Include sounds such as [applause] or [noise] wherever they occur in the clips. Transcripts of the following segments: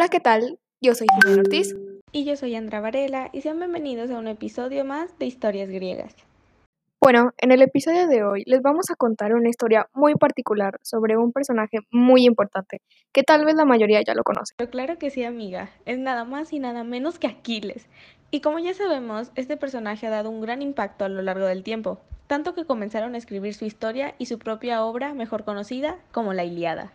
Hola, ¿qué tal? Yo soy Jimena Ortiz. Y yo soy Andra Varela y sean bienvenidos a un episodio más de Historias Griegas. Bueno, en el episodio de hoy les vamos a contar una historia muy particular sobre un personaje muy importante, que tal vez la mayoría ya lo conoce. Pero claro que sí, amiga, es nada más y nada menos que Aquiles. Y como ya sabemos, este personaje ha dado un gran impacto a lo largo del tiempo, tanto que comenzaron a escribir su historia y su propia obra, mejor conocida como la Iliada.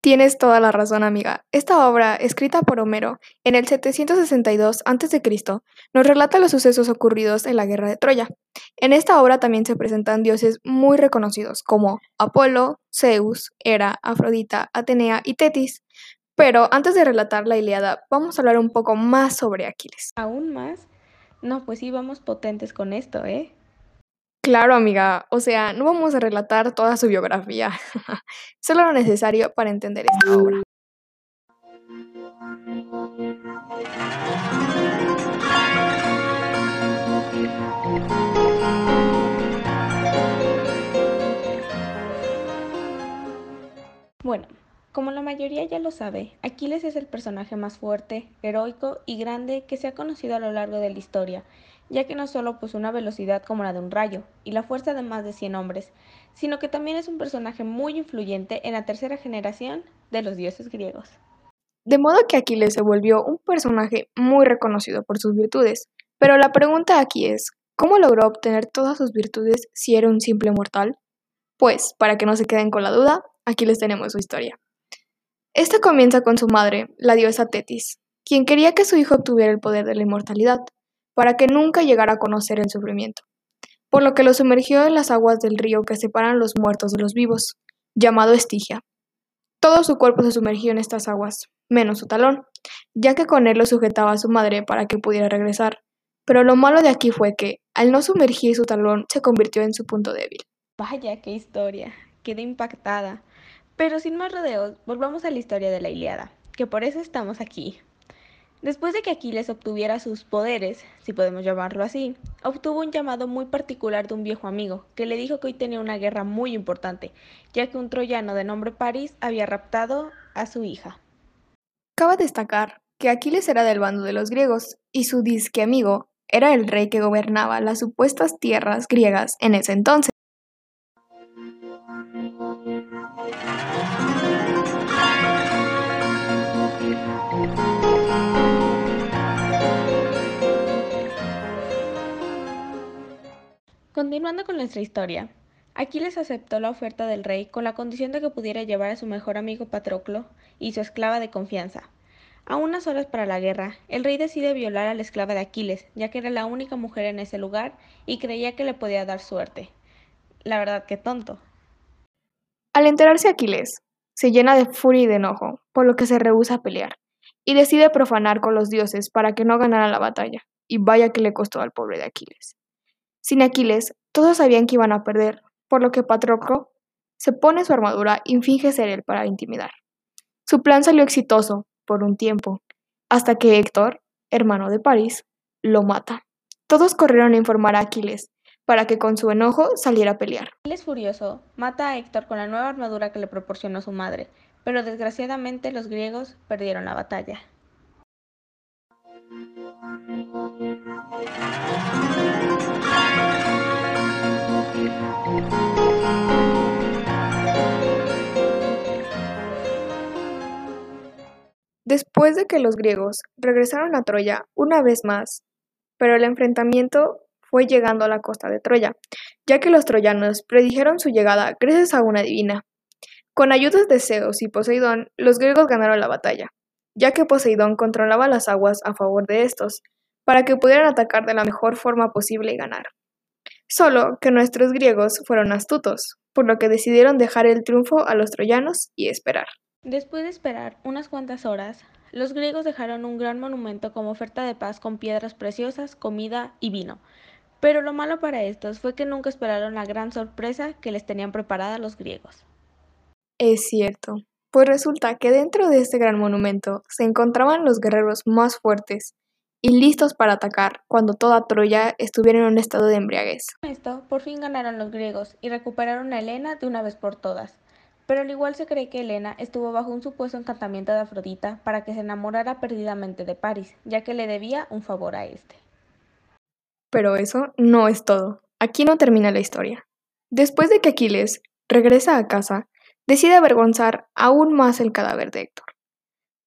Tienes toda la razón, amiga. Esta obra, escrita por Homero en el 762 a.C., nos relata los sucesos ocurridos en la guerra de Troya. En esta obra también se presentan dioses muy reconocidos como Apolo, Zeus, Hera, Afrodita, Atenea y Tetis. Pero antes de relatar la Ilíada, vamos a hablar un poco más sobre Aquiles. ¿Aún más? No, pues sí, vamos potentes con esto, ¿eh? Claro, amiga, o sea, no vamos a relatar toda su biografía, [laughs] solo lo necesario para entender esta obra. Bueno, como la mayoría ya lo sabe, Aquiles es el personaje más fuerte, heroico y grande que se ha conocido a lo largo de la historia ya que no solo posee una velocidad como la de un rayo y la fuerza de más de 100 hombres, sino que también es un personaje muy influyente en la tercera generación de los dioses griegos. De modo que Aquiles se volvió un personaje muy reconocido por sus virtudes, pero la pregunta aquí es, ¿cómo logró obtener todas sus virtudes si era un simple mortal? Pues, para que no se queden con la duda, aquí les tenemos su historia. Esta comienza con su madre, la diosa Tetis, quien quería que su hijo obtuviera el poder de la inmortalidad, para que nunca llegara a conocer el sufrimiento, por lo que lo sumergió en las aguas del río que separan los muertos de los vivos, llamado Estigia. Todo su cuerpo se sumergió en estas aguas, menos su talón, ya que con él lo sujetaba a su madre para que pudiera regresar. Pero lo malo de aquí fue que, al no sumergir su talón, se convirtió en su punto débil. Vaya, qué historia. Quedé impactada. Pero sin más rodeos, volvamos a la historia de la Iliada, que por eso estamos aquí. Después de que Aquiles obtuviera sus poderes, si podemos llamarlo así, obtuvo un llamado muy particular de un viejo amigo, que le dijo que hoy tenía una guerra muy importante, ya que un troyano de nombre París había raptado a su hija. Cabe destacar que Aquiles era del bando de los griegos, y su disque amigo era el rey que gobernaba las supuestas tierras griegas en ese entonces. Continuando con nuestra historia, Aquiles aceptó la oferta del rey con la condición de que pudiera llevar a su mejor amigo Patroclo y su esclava de confianza. A unas horas para la guerra, el rey decide violar a la esclava de Aquiles, ya que era la única mujer en ese lugar y creía que le podía dar suerte. La verdad que tonto. Al enterarse Aquiles, se llena de furia y de enojo, por lo que se rehúsa a pelear, y decide profanar con los dioses para que no ganara la batalla, y vaya que le costó al pobre de Aquiles. Sin Aquiles, todos sabían que iban a perder, por lo que Patroclo se pone su armadura y finge ser él para intimidar. Su plan salió exitoso por un tiempo, hasta que Héctor, hermano de París, lo mata. Todos corrieron a informar a Aquiles, para que con su enojo saliera a pelear. Aquiles furioso mata a Héctor con la nueva armadura que le proporcionó su madre, pero desgraciadamente los griegos perdieron la batalla. Después de que los griegos regresaron a Troya una vez más, pero el enfrentamiento fue llegando a la costa de Troya, ya que los troyanos predijeron su llegada gracias a una divina. Con ayudas de Zeus y Poseidón, los griegos ganaron la batalla, ya que Poseidón controlaba las aguas a favor de estos, para que pudieran atacar de la mejor forma posible y ganar. Solo que nuestros griegos fueron astutos, por lo que decidieron dejar el triunfo a los troyanos y esperar. Después de esperar unas cuantas horas, los griegos dejaron un gran monumento como oferta de paz con piedras preciosas, comida y vino. Pero lo malo para estos fue que nunca esperaron la gran sorpresa que les tenían preparada los griegos. Es cierto, pues resulta que dentro de este gran monumento se encontraban los guerreros más fuertes y listos para atacar cuando toda Troya estuviera en un estado de embriaguez. Con esto, por fin ganaron los griegos y recuperaron a Helena de una vez por todas. Pero al igual se cree que Helena estuvo bajo un supuesto encantamiento de Afrodita para que se enamorara perdidamente de Paris, ya que le debía un favor a este. Pero eso no es todo. Aquí no termina la historia. Después de que Aquiles regresa a casa, decide avergonzar aún más el cadáver de Héctor,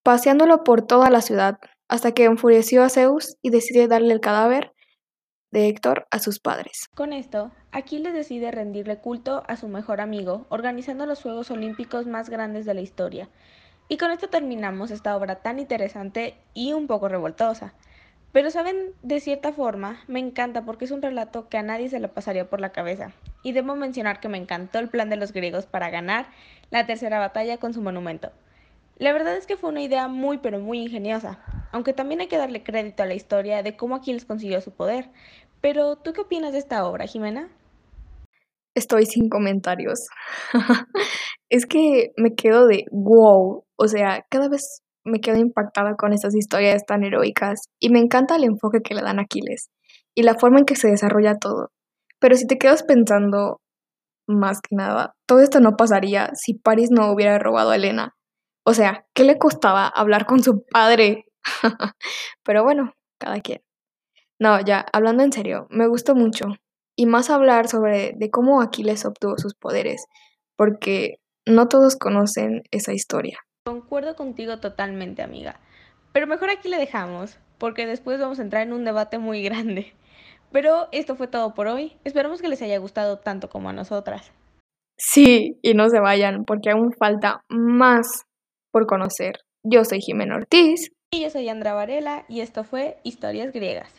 paseándolo por toda la ciudad hasta que enfureció a Zeus y decide darle el cadáver de Héctor a sus padres. Con esto, Aquiles decide rendirle culto a su mejor amigo, organizando los Juegos Olímpicos más grandes de la historia. Y con esto terminamos esta obra tan interesante y un poco revoltosa. Pero saben, de cierta forma, me encanta porque es un relato que a nadie se le pasaría por la cabeza. Y debo mencionar que me encantó el plan de los griegos para ganar la tercera batalla con su monumento. La verdad es que fue una idea muy pero muy ingeniosa, aunque también hay que darle crédito a la historia de cómo Aquiles consiguió su poder. Pero, ¿tú qué opinas de esta obra, Jimena? Estoy sin comentarios. [laughs] es que me quedo de wow. O sea, cada vez me quedo impactada con estas historias tan heroicas y me encanta el enfoque que le dan a Aquiles y la forma en que se desarrolla todo. Pero si te quedas pensando más que nada, todo esto no pasaría si Paris no hubiera robado a Elena. O sea, ¿qué le costaba hablar con su padre? [laughs] Pero bueno, cada quien. No, ya, hablando en serio, me gustó mucho. Y más hablar sobre de cómo Aquiles obtuvo sus poderes, porque no todos conocen esa historia. Concuerdo contigo totalmente, amiga. Pero mejor aquí le dejamos, porque después vamos a entrar en un debate muy [laughs] grande. Pero esto fue todo por hoy. Esperamos que les haya gustado tanto como a nosotras. Sí, y no se vayan, porque aún falta más por conocer. Yo soy Jimena Ortiz. Y yo soy Andra Varela, y esto fue Historias Griegas.